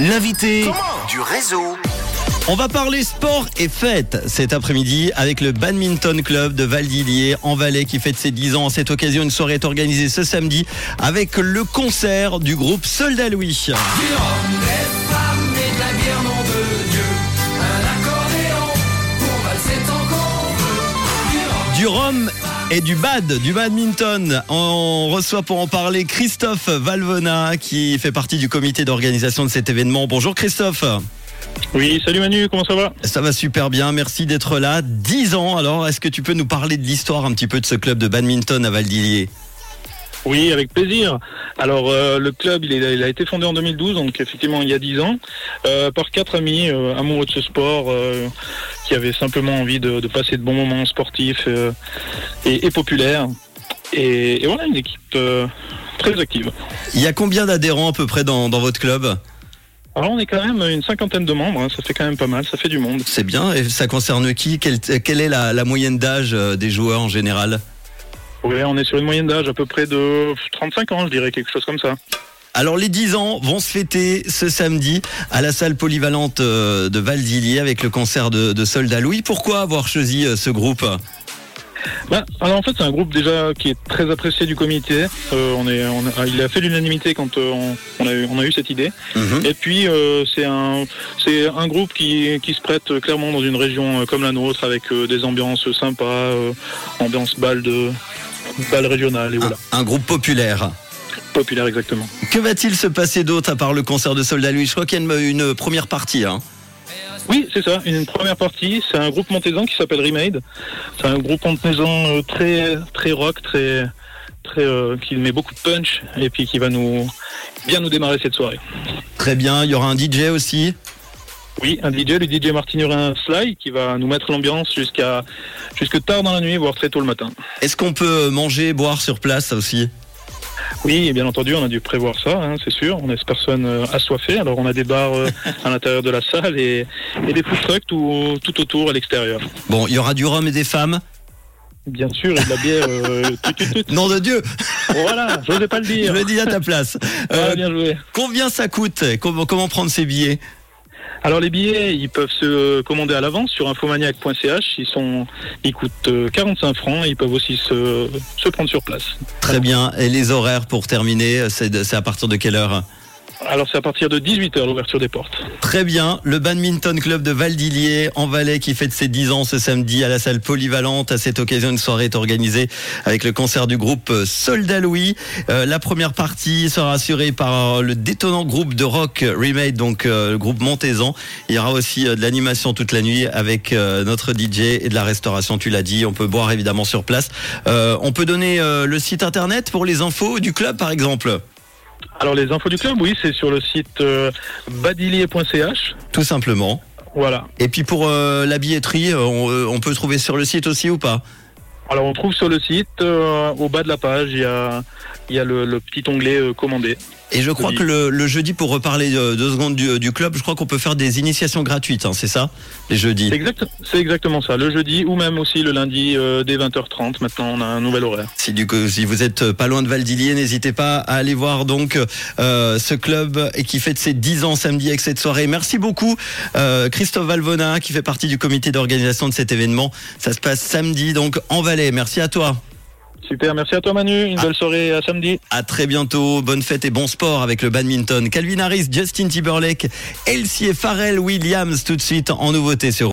L'invité du réseau. On va parler sport et fête cet après-midi avec le Badminton Club de Valdilier en Valais qui fête ses 10 ans. À cette occasion, une soirée est organisée ce samedi avec le concert du groupe Soldat Louis. Du rhum et du bad, du badminton. On reçoit pour en parler Christophe Valvona qui fait partie du comité d'organisation de cet événement. Bonjour Christophe. Oui, salut Manu, comment ça va? Ça va super bien, merci d'être là. 10 ans, alors est-ce que tu peux nous parler de l'histoire un petit peu de ce club de badminton à Valdilier Oui, avec plaisir. Alors euh, le club, il, est- il a été fondé en 2012, donc effectivement il y a 10 ans, euh, par quatre amis euh, amoureux de ce sport, qui avaient simplement envie de, de passer de bons moments sportifs et, et populaires. Et, et voilà, une équipe très active. Il y a combien d'adhérents à peu près dans, dans votre club? Alors on est quand même une cinquantaine de membres, hein, ça fait quand même pas mal, ça fait du monde. C'est bien, et ça concerne qui? Quelle, quelle est la, la moyenne d'âge des joueurs en général? On est sur une moyenne d'âge à peu près de 35 ans, je dirais, quelque chose comme ça. Alors les 10 ans vont se fêter ce samedi à la salle polyvalente euh, de Valdilier avec le concert de, de Soldat Louis. Pourquoi avoir choisi euh, ce groupe? Bah, alors en fait, c'est un groupe déjà qui est très apprécié du comité. Euh, on est, on a- il a fait l'unanimité quand euh, on, on a eu, on a eu cette idée. Mhm. Et puis euh, c'est un, c'est un groupe qui, qui se prête clairement dans une région comme la nôtre avec des ambiances sympas, ambiance balle de balle régionale et voilà, un, un groupe populaire. populaire exactement. Que va-t-il se passer d'autre à part le concert de Soldat Louis Je crois qu'il y a une, une première partie. Hein. Oui, c'est ça. Une première partie, c'est un groupe montaisan qui s'appelle Remade. C'est un groupe montaisan euh, très très rock, très très euh, qui met beaucoup de punch et puis qui va nous bien nous démarrer cette soirée. Très bien, il y aura un DJ aussi? Oui, un DJ, le DJ Martinurin Sly, qui va nous mettre l'ambiance jusqu'à jusque tard dans la nuit, voire très tôt le matin. Est-ce qu'on peut manger, boire sur place ça aussi? Oui, et bien entendu, on a dû prévoir ça, hein, c'est sûr. On est personne euh, assoiffée, alors on a des bars euh, à l'intérieur de la salle et, et des food trucks tout, tout autour à l'extérieur. Bon, il y aura du rhum et des femmes? Bien sûr, et de la bière. Euh, tut, tut, tut. Nom de Dieu Voilà, je n'osais pas le Je dire. le dis à ta place. Voilà, Euh, bien joué. combien ça coûte? Comment, comment prendre ses billets? Alors les billets, ils peuvent se commander à l'avance sur infomaniac.ch. Ils sont, ils coûtent euh, 45 francs. Ils peuvent aussi se, prendre sur place. Très bien. Et les horaires pour terminer, c'est à partir de quelle heure? Alors c'est à partir de 18h l'ouverture des portes. Très bien. Le Badminton Club de Valdilier en Valais qui fête ses 10 ans ce samedi à la salle polyvalente. À cette occasion, une soirée est organisée avec le concert du groupe Soldat Louis. Euh, la première partie sera assurée par le détonnant groupe de rock Remade, donc euh, le groupe Montaisan. Il y aura aussi euh, de l'animation toute la nuit avec euh, notre DJ et de la restauration, tu l'as dit. On peut boire évidemment sur place. Euh, on peut donner le site internet pour les infos du club par exemple? Alors les infos du club, oui, c'est sur le site euh, badilier.ch. Tout simplement. Voilà. Et puis pour euh, la billetterie, euh, on, on peut trouver sur le site aussi ou pas? Alors on trouve sur le site, euh, au bas de la page, il y a, il y a le, le petit onglet euh, commandé. Et je crois Oui. que le, le jeudi, pour reparler de, deux secondes du, du club, je crois qu'on peut faire des initiations gratuites, hein, c'est ça Les jeudis? C'est exact, c'est exactement ça. Le jeudi ou même aussi le lundi euh, dès 20h30. Maintenant, on a un nouvel horaire. Si, du coup, si vous êtes pas loin de Valdilier, n'hésitez pas à aller voir donc euh, ce club et qui fête ses 10 ans samedi avec cette soirée. Merci beaucoup euh, Christophe Valvona qui fait partie du comité d'organisation de cet événement. Ça se passe samedi donc en Valais. Merci à toi. Super, merci à toi Manu. Une belle soirée à samedi. À très bientôt. Bonne fête et bon sport avec le badminton. Calvin Harris, Justin Timberlake, Elsie et Pharrell Williams tout de suite en nouveauté sur